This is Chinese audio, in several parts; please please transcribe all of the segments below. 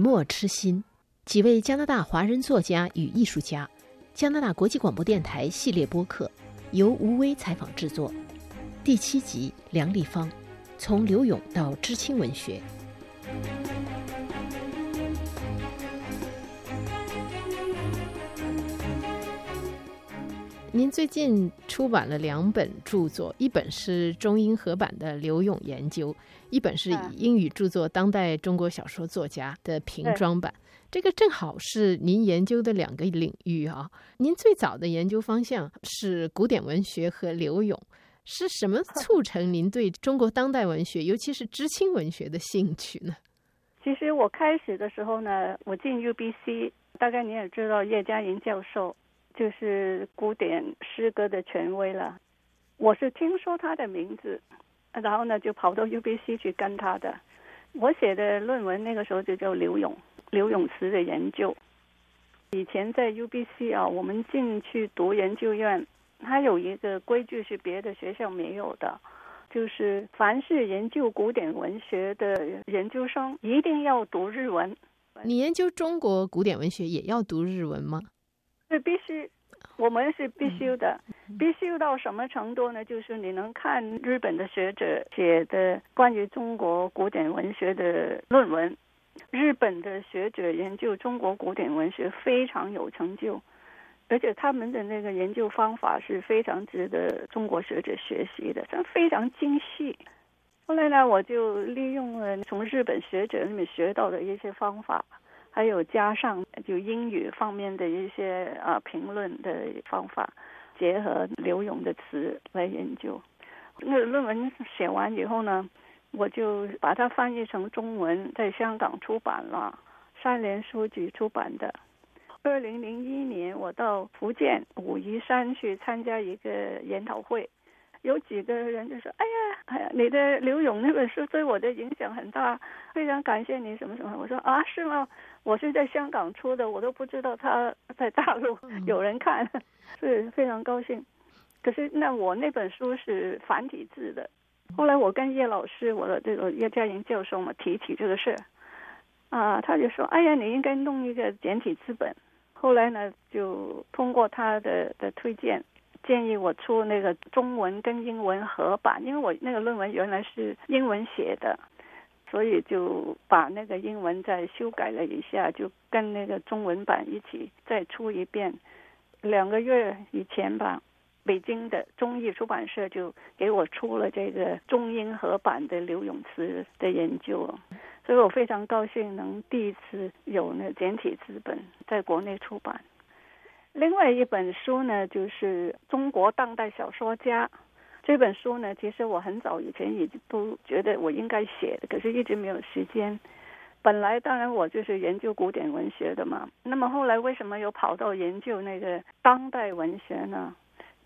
墨痴心，几位加拿大华人作家与艺术家，加拿大国际广播电台系列播客，由吴威采访制作。第七集，梁立芳，从刘勇到知青文学。您最近出版了两本著作，一本是中英合版的刘勇研究，一本是以英语著作《当代中国小说作家》的平装版。这个正好是您研究的两个领域啊。您最早的研究方向是古典文学和刘勇，是什么 促成您对中国当代文学，尤其是知青文学的兴趣呢？其实我开始的时候呢，我进 UBC，大概你也知道叶嘉莹教授。就是古典诗歌的权威了，我是听说他的名字，然后呢就跑到 UBC 去跟他的。我写的论文那个时候就叫刘永刘永词的研究。以前在 UBC 啊，我们进去读研究院，它有一个规矩是别的学校没有的，就是凡是研究古典文学的研究生一定要读日文。你研究中国古典文学也要读日文吗？是必须，我们是必须的，必须到什么程度呢？就是你能看日本的学者写的关于中国古典文学的论文，日本的学者研究中国古典文学非常有成就，而且他们的那个研究方法是非常值得中国学者学习的，非常精细。后来呢，我就利用了从日本学者那里面学到的一些方法。还有加上就英语方面的一些啊评论的方法，结合刘勇的词来研究。那论文写完以后呢，我就把它翻译成中文，在香港出版了，三联书局出版的。二零零一年，我到福建武夷山去参加一个研讨会。有几个人就说：“哎呀，哎呀，你的刘勇那本书对我的影响很大，非常感谢你什么什么。”我说：“啊，是吗？我是在香港出的，我都不知道他在大陆有人看，是非常高兴。可是那我那本书是繁体字的，后来我跟叶老师，我的这个叶嘉莹教授嘛提起这个事，啊，他就说：哎呀，你应该弄一个简体字本。后来呢，就通过他的的推荐。”建议我出那个中文跟英文合版，因为我那个论文原来是英文写的，所以就把那个英文再修改了一下，就跟那个中文版一起再出一遍。两个月以前吧，北京的中译出版社就给我出了这个中英合版的刘永慈的研究，所以我非常高兴能第一次有那简体字本在国内出版。另外一本书呢，就是《中国当代小说家》这本书呢，其实我很早以前已经都觉得我应该写的，可是一直没有时间。本来当然我就是研究古典文学的嘛，那么后来为什么又跑到研究那个当代文学呢？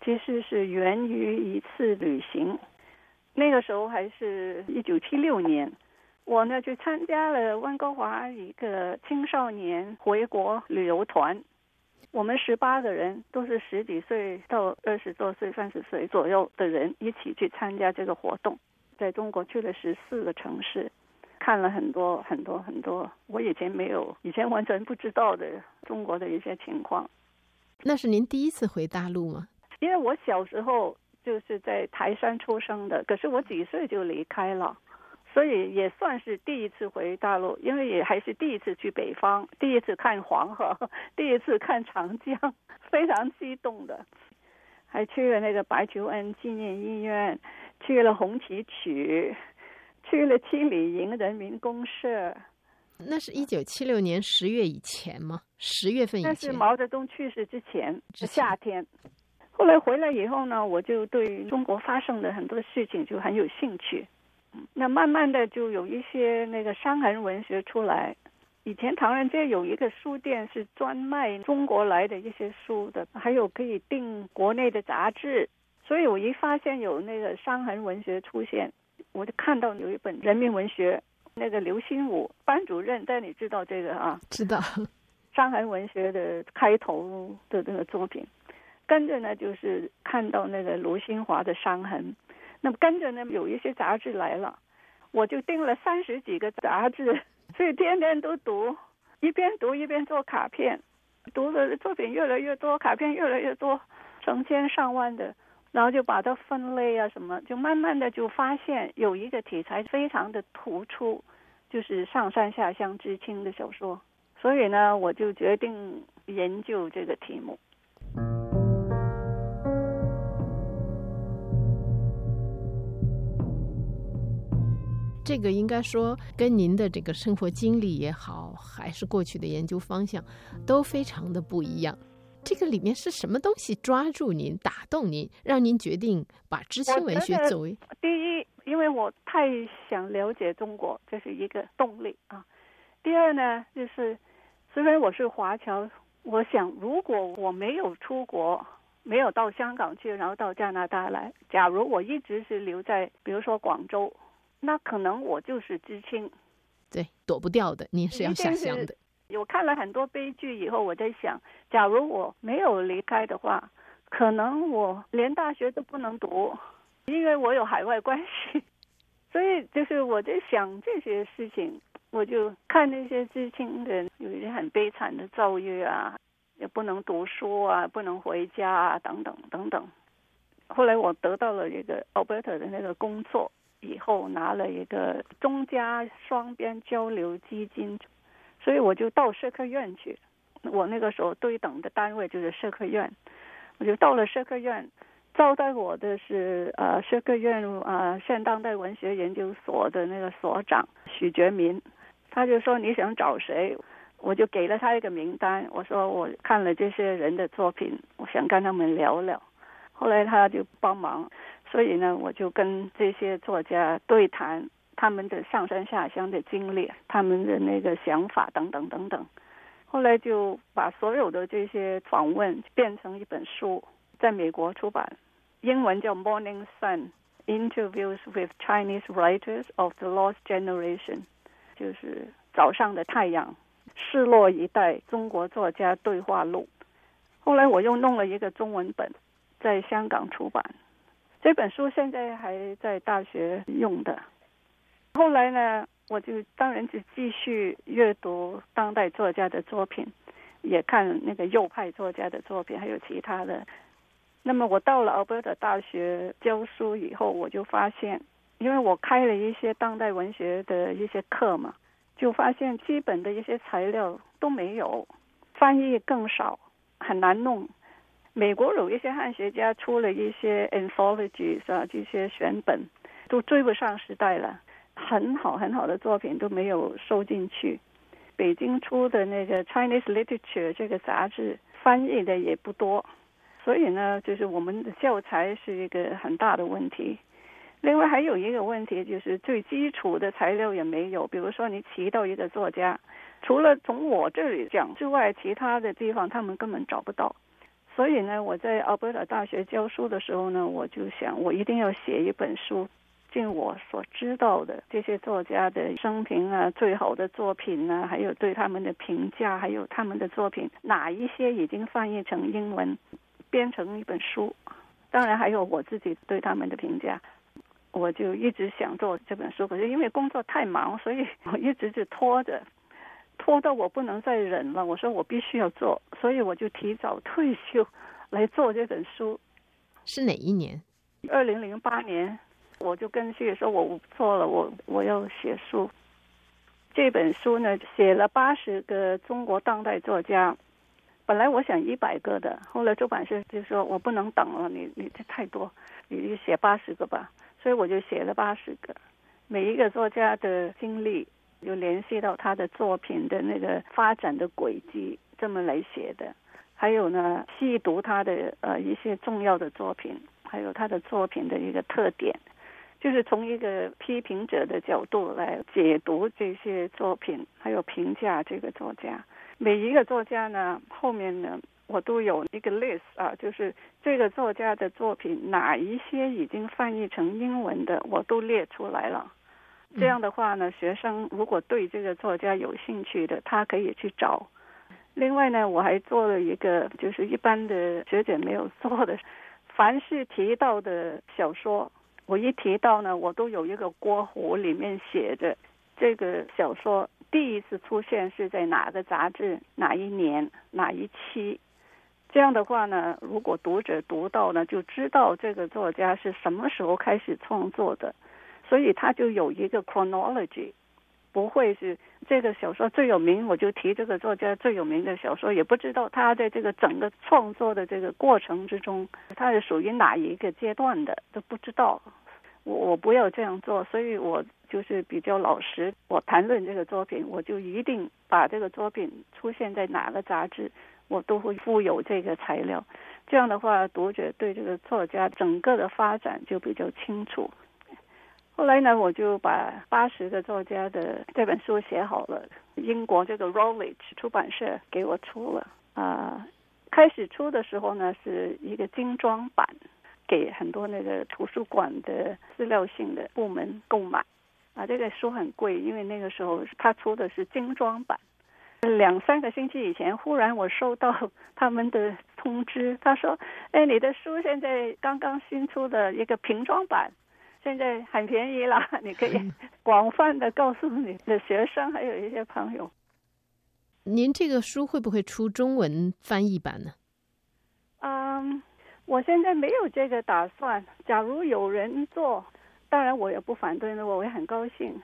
其实是源于一次旅行，那个时候还是一九七六年，我呢去参加了温哥华一个青少年回国旅游团。我们十八个人都是十几岁到二十多岁、三十岁左右的人，一起去参加这个活动，在中国去了十四个城市，看了很多很多很多我以前没有、以前完全不知道的中国的一些情况。那是您第一次回大陆吗？因为我小时候就是在台山出生的，可是我几岁就离开了。所以也算是第一次回大陆，因为也还是第一次去北方，第一次看黄河，第一次看长江，非常激动的。还去了那个白求恩纪念医院，去了红旗渠，去了七里营人民公社。那是一九七六年十月以前吗？十月份以前？那是毛泽东去世之前，是夏天。后来回来以后呢，我就对中国发生的很多事情就很有兴趣。那慢慢的就有一些那个伤痕文学出来。以前唐人街有一个书店是专卖中国来的一些书的，还有可以订国内的杂志。所以我一发现有那个伤痕文学出现，我就看到有一本人民文学，那个刘心武班主任，但你知道这个啊？知道。伤痕文学的开头的那个作品，跟着呢就是看到那个卢新华的伤痕。那么跟着呢，有一些杂志来了，我就订了三十几个杂志，所以天天都读。一边读一边做卡片，读的作品越来越多，卡片越来越多，成千上万的，然后就把它分类啊什么，就慢慢的就发现有一个题材非常的突出，就是上山下乡知青的小说，所以呢，我就决定研究这个题目。这个应该说跟您的这个生活经历也好，还是过去的研究方向，都非常的不一样。这个里面是什么东西抓住您、打动您，让您决定把知青文学作为第一？因为我太想了解中国，这是一个动力啊。第二呢，就是虽然我是华侨，我想如果我没有出国，没有到香港去，然后到加拿大来，假如我一直是留在，比如说广州。那可能我就是知青，对，躲不掉的。你是要下乡的。我看了很多悲剧以后，我在想，假如我没有离开的话，可能我连大学都不能读，因为我有海外关系。所以就是我在想这些事情，我就看那些知青的有一些很悲惨的遭遇啊，也不能读书啊，不能回家啊，等等等等。后来我得到了这个 Alberta 的那个工作。以后拿了一个中加双边交流基金，所以我就到社科院去。我那个时候对等的单位就是社科院，我就到了社科院，招待我的是呃社科院啊现当代文学研究所的那个所长许觉民，他就说你想找谁，我就给了他一个名单，我说我看了这些人的作品，我想跟他们聊聊。后来他就帮忙。所以呢，我就跟这些作家对谈他们的上山下乡的经历，他们的那个想法等等等等。后来就把所有的这些访问变成一本书，在美国出版，英文叫《Morning Sun: Interviews with Chinese Writers of the Lost Generation》，就是早上的太阳，失落一代中国作家对话录。后来我又弄了一个中文本，在香港出版。这本书现在还在大学用的。后来呢，我就当然就继续阅读当代作家的作品，也看那个右派作家的作品，还有其他的。那么我到了 Alberta 大学教书以后，我就发现，因为我开了一些当代文学的一些课嘛，就发现基本的一些材料都没有，翻译更少，很难弄。美国有一些汉学家出了一些 anthology 啊，这些选本都追不上时代了，很好很好的作品都没有收进去。北京出的那个 Chinese Literature 这个杂志翻译的也不多，所以呢，就是我们的教材是一个很大的问题。另外还有一个问题就是最基础的材料也没有，比如说你提到一个作家，除了从我这里讲之外，其他的地方他们根本找不到。所以呢，我在阿伯塔大学教书的时候呢，我就想，我一定要写一本书，尽我所知道的这些作家的生平啊，最好的作品啊，还有对他们的评价，还有他们的作品哪一些已经翻译成英文，编成一本书。当然还有我自己对他们的评价，我就一直想做这本书，可是因为工作太忙，所以我一直就拖着。拖到我不能再忍了，我说我必须要做，所以我就提早退休来做这本书。是哪一年？二零零八年，我就跟谢说，我做了，我我要写书。这本书呢，写了八十个中国当代作家，本来我想一百个的，后来出版社就说我不能等了，你你这太多，你就写八十个吧。所以我就写了八十个，每一个作家的经历。有联系到他的作品的那个发展的轨迹，这么来写的。还有呢，细读他的呃一些重要的作品，还有他的作品的一个特点，就是从一个批评者的角度来解读这些作品，还有评价这个作家。每一个作家呢，后面呢，我都有一个 list 啊，就是这个作家的作品哪一些已经翻译成英文的，我都列出来了。这样的话呢，学生如果对这个作家有兴趣的，他可以去找。另外呢，我还做了一个，就是一般的学姐没有做的，凡是提到的小说，我一提到呢，我都有一个锅壶里面写着这个小说第一次出现是在哪个杂志、哪一年、哪一期。这样的话呢，如果读者读到呢，就知道这个作家是什么时候开始创作的，所以他就有一个 chronology，不会是这个小说最有名，我就提这个作家最有名的小说，也不知道他在这个整个创作的这个过程之中，他是属于哪一个阶段的都不知道。我我不要这样做，所以我就是比较老实。我谈论这个作品，我就一定把这个作品出现在哪个杂志。我都会附有这个材料，这样的话，读者对这个作家整个的发展就比较清楚。后来呢，我就把八十个作家的这本书写好了，英国这个 Routledge 出版社给我出了啊。开始出的时候呢，是一个精装版，给很多那个图书馆的资料性的部门购买啊。这个书很贵，因为那个时候他出的是精装版。两三个星期以前，忽然我收到他们的通知，他说：“哎，你的书现在刚刚新出的一个瓶装版，现在很便宜了，你可以广泛的告诉你的学生，还有一些朋友。”您这个书会不会出中文翻译版呢？嗯，我现在没有这个打算。假如有人做，当然我也不反对，我也很高兴。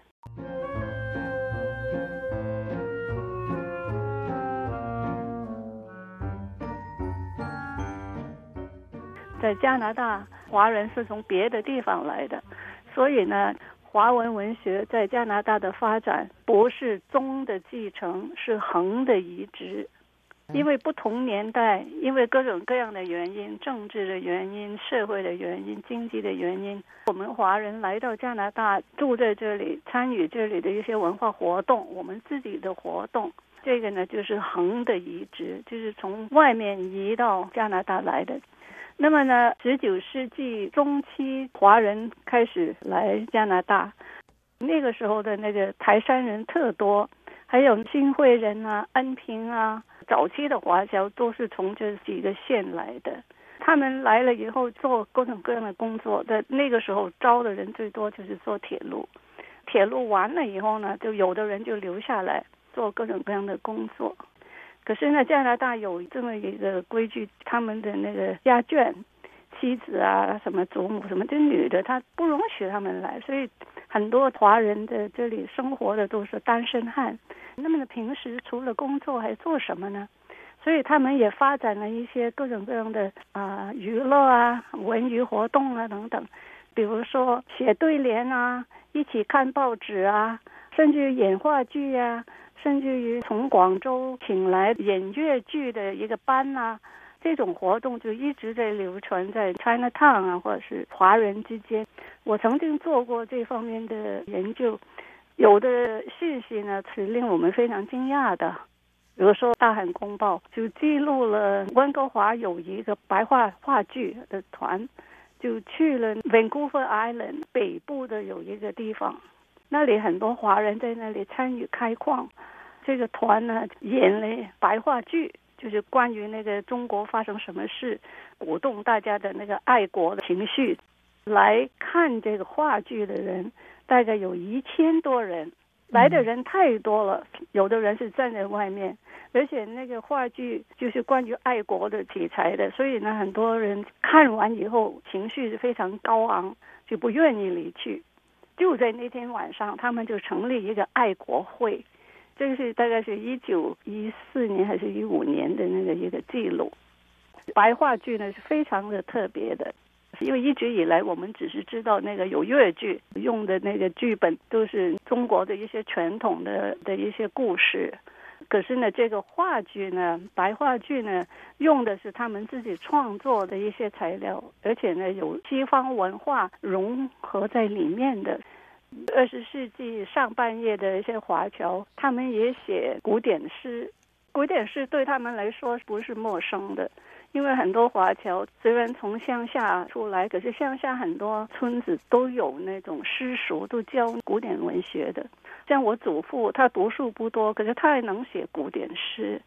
在加拿大，华人是从别的地方来的，所以呢，华文文学在加拿大的发展不是宗的继承，是横的移植。因为不同年代，因为各种各样的原因，政治的原因、社会的原因、经济的原因，我们华人来到加拿大，住在这里，参与这里的一些文化活动，我们自己的活动，这个呢就是横的移植，就是从外面移到加拿大来的。那么呢，十九世纪中期，华人开始来加拿大，那个时候的那个台山人特多，还有新会人啊、恩平啊，早期的华侨都是从这几个县来的。他们来了以后做各种各样的工作，在那个时候招的人最多就是做铁路。铁路完了以后呢，就有的人就留下来做各种各样的工作。可是呢，加拿大有这么一个规矩，他们的那个家眷、妻子啊，什么祖母什么，这女的她不容许他们来，所以很多华人的这里生活的都是单身汉。那么，平时除了工作还做什么呢？所以他们也发展了一些各种各样的啊娱乐啊、文娱活动啊等等，比如说写对联啊，一起看报纸啊，甚至演话剧啊。甚至于从广州请来演粤剧的一个班呐，这种活动就一直在流传在 China Town 啊，或者是华人之间。我曾经做过这方面的研究，有的信息呢是令我们非常惊讶的。比如说《大汉公报》就记录了温哥华有一个白话话剧的团，就去了 Vancouver Island 北部的有一个地方。那里很多华人在那里参与开矿，这个团呢演了白话剧，就是关于那个中国发生什么事，鼓动大家的那个爱国的情绪。来看这个话剧的人大概有一千多人，来的人太多了，有的人是站在外面，而且那个话剧就是关于爱国的题材的，所以呢，很多人看完以后情绪是非常高昂，就不愿意离去。就在那天晚上，他们就成立一个爱国会，这是大概是一九一四年还是一五年的那个一个记录。白话剧呢是非常的特别的，因为一直以来我们只是知道那个有粤剧用的那个剧本都是中国的一些传统的的一些故事，可是呢，这个话剧呢，白话剧呢，用的是他们自己创作的一些材料，而且呢有西方文化融合在里面的。二十世纪上半叶的一些华侨，他们也写古典诗。古典诗对他们来说不是陌生的，因为很多华侨虽然从乡下出来，可是乡下很多村子都有那种诗塾，都教古典文学的。像我祖父，他读书不多，可是他也能写古典诗。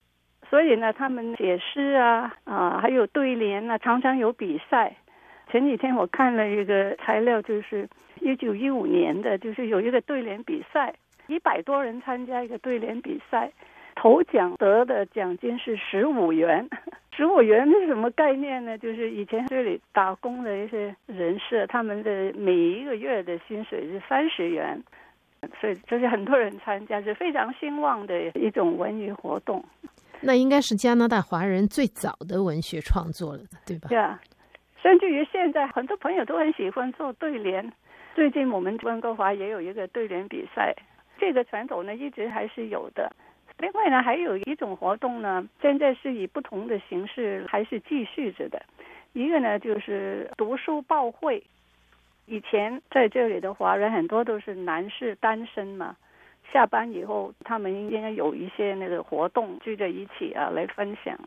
所以呢，他们写诗啊啊，还有对联啊，常常有比赛。前几天我看了一个材料，就是。一九一五年的，就是有一个对联比赛，一百多人参加一个对联比赛，头奖得的奖金是十五元。十五元是什么概念呢？就是以前这里打工的一些人士，他们的每一个月的薪水是三十元，所以就是很多人参加，是非常兴旺的一种文娱活动。那应该是加拿大华人最早的文学创作了，对吧？对啊，甚至于现在很多朋友都很喜欢做对联。最近我们温哥华也有一个对联比赛，这个传统呢一直还是有的。另外呢，还有一种活动呢，现在是以不同的形式还是继续着的。一个呢就是读书报会，以前在这里的华人很多都是男士单身嘛，下班以后他们应该有一些那个活动聚在一起啊来分享，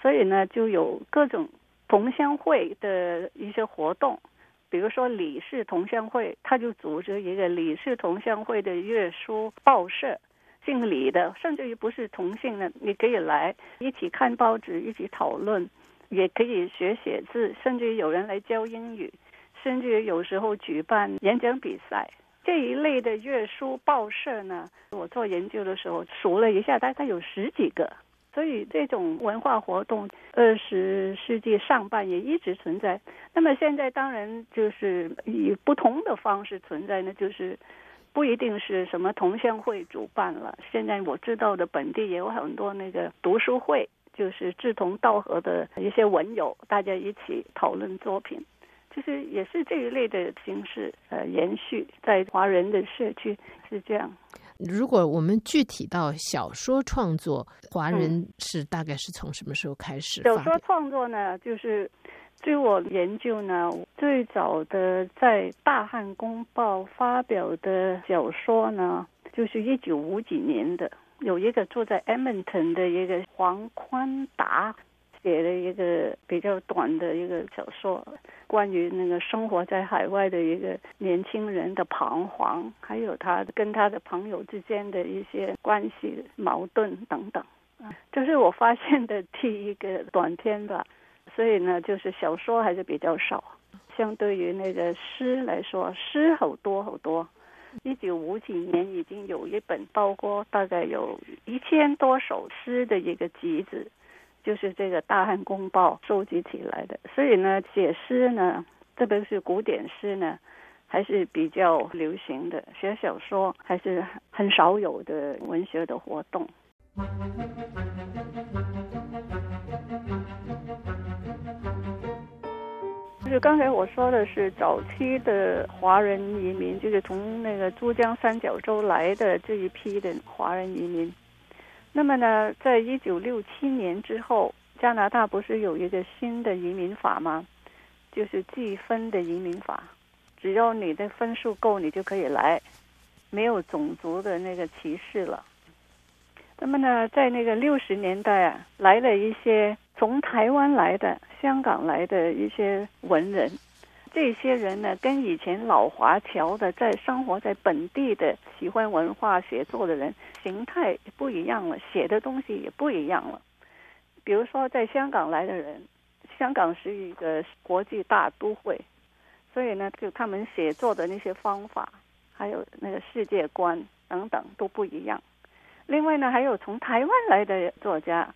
所以呢就有各种同乡会的一些活动，比如说李氏同乡会，他就组织一个李氏同乡会的月书报社。姓李的，甚至于不是同姓的，你可以来一起看报纸，一起讨论，也可以学写字，甚至于有人来教英语，甚至有时候举办演讲比赛这一类的月书报社呢。我做研究的时候数了一下，大概有十几个。所以这种文化活动，二十世纪上半叶一直存在。那么现在当然就是以不同的方式存在呢，就是。不一定是什么同乡会主办了，现在我知道的本地也有很多那个读书会，就是志同道合的一些文友，大家一起讨论作品，就是也是这一类的形式，呃，延续在华人的社区是这样。如果我们具体到小说创作，华人是大概是从什么时候开始？小说创作呢，就是。据我研究呢，最早的在《大汉公报》发表的小说呢，就是一九五几年的，有一个住在 Edmonton 的一个黄宽达写了一个比较短的一个小说，关于那个生活在海外的一个年轻人的彷徨，还有他跟他的朋友之间的一些关系矛盾等等，这是我发现的第一个短篇吧。所以呢，就是小说还是比较少，相对于那个诗来说，诗好多好多。一九五几年已经有一本，包括大概有一千多首诗的一个集子，就是这个《大汉公报》收集起来的。所以呢，写诗呢，特别是古典诗呢，还是比较流行的。写小说还是很少有的文学的活动。就是刚才我说的是早期的华人移民，就是从那个珠江三角洲来的这一批的华人移民。那么呢，在一九六七年之后，加拿大不是有一个新的移民法吗？就是计分的移民法，只要你的分数够，你就可以来，没有种族的那个歧视了。那么呢，在那个六十年代啊，来了一些从台湾来的、香港来的一些文人，这些人呢，跟以前老华侨的在生活在本地的喜欢文化写作的人形态不一样了，写的东西也不一样了。比如说，在香港来的人，香港是一个国际大都会，所以呢，就他们写作的那些方法，还有那个世界观等等都不一样。另外呢，还有从台湾来的作家，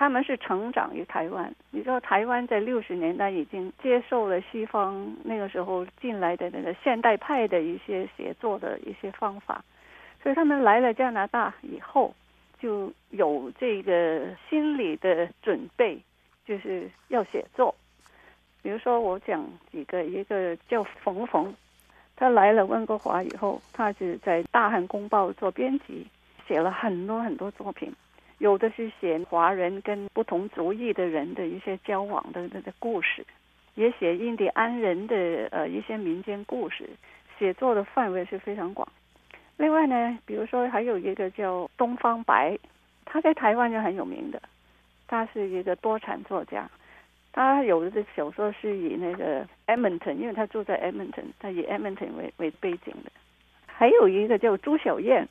他们是成长于台湾。你知道，台湾在六十年代已经接受了西方那个时候进来的那个现代派的一些写作的一些方法，所以他们来了加拿大以后，就有这个心理的准备，就是要写作。比如说，我讲几个，一个叫冯冯，他来了温哥华以后，他是在《大汉公报》做编辑。写了很多很多作品，有的是写华人跟不同族裔的人的一些交往的的的故事，也写印第安人的呃一些民间故事，写作的范围是非常广。另外呢，比如说还有一个叫东方白，他在台湾就很有名的，他是一个多产作家，他有的小说是以那个 Edmonton，因为他住在 Edmonton，他以 Edmonton 为为背景的。还有一个叫朱小燕。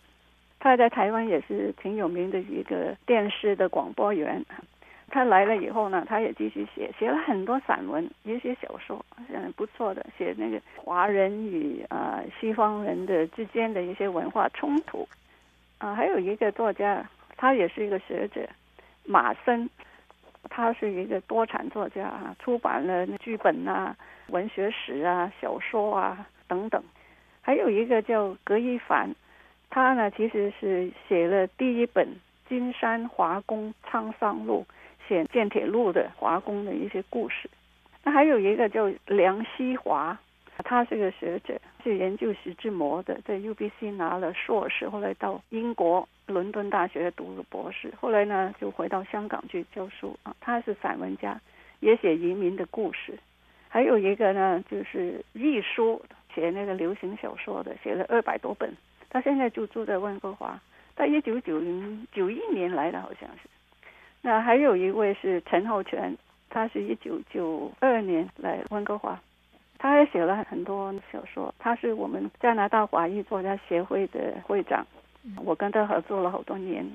他在台湾也是挺有名的一个电视的广播员，他来了以后呢，他也继续写，写了很多散文，一些小说，嗯，不错的，写那个华人与啊西方人的之间的一些文化冲突。啊，还有一个作家，他也是一个学者，马森，他是一个多产作家啊，出版了剧本啊、文学史啊、小说啊等等。还有一个叫葛一凡，他呢其实是写了第一本《金山华工沧桑录》，写建铁路的华工的一些故事。那还有一个叫梁希华。他是个学者，是研究徐志摩的，在 UBC 拿了硕士，后来到英国伦敦大学读了博士，后来呢就回到香港去教书啊。他是散文家，也写移民的故事。还有一个呢，就是译书，写那个流行小说的，写了二百多本。他现在就住在温哥华，他一九九零九一年来的，好像是。那还有一位是陈浩泉，他是一九九二年来温哥华。他还写了很多小说，他是我们加拿大华裔作家协会的会长，我跟他合作了好多年。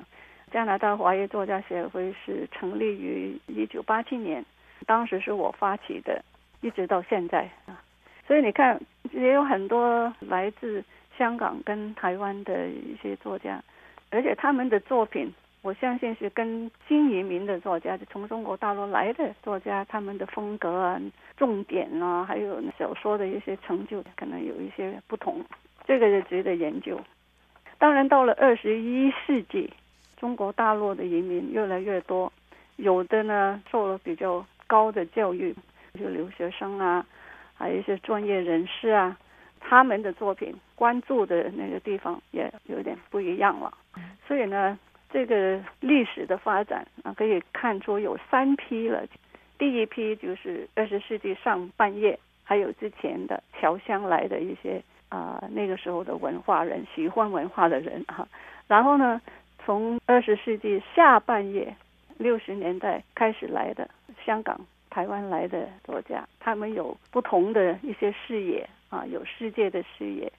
加拿大华裔作家协会是成立于一九八七年，当时是我发起的，一直到现在啊。所以你看，也有很多来自香港跟台湾的一些作家，而且他们的作品。我相信是跟新移民的作家，就从中国大陆来的作家，他们的风格啊、重点啊，还有小说的一些成就，可能有一些不同。这个是值得研究。当然，到了二十一世纪，中国大陆的移民越来越多，有的呢受了比较高的教育，就留学生啊，还有一些专业人士啊，他们的作品关注的那个地方也有点不一样了。所以呢。这个历史的发展啊，可以看出有三批了。第一批就是二十世纪上半叶，还有之前的侨乡来的一些啊，那个时候的文化人，喜欢文化的人哈。然后呢，从二十世纪下半叶，六十年代开始来的香港、台湾来的作家，他们有不同的一些视野啊，有世界的视野。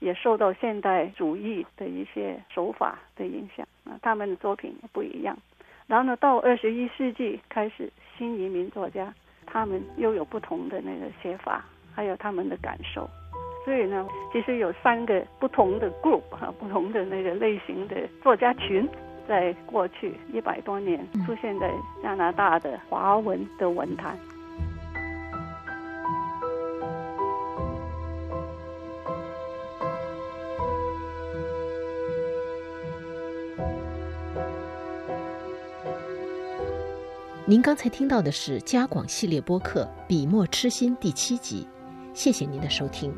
也受到现代主义的一些手法的影响啊，他们的作品不一样。然后呢，到二十一世纪开始，新移民作家他们又有不同的那个写法，还有他们的感受。所以呢，其实有三个不同的 group 哈，不同的那个类型的作家群，在过去一百多年出现在加拿大的华文的文坛。您刚才听到的是《加广系列播客·笔墨痴心》第七集，谢谢您的收听。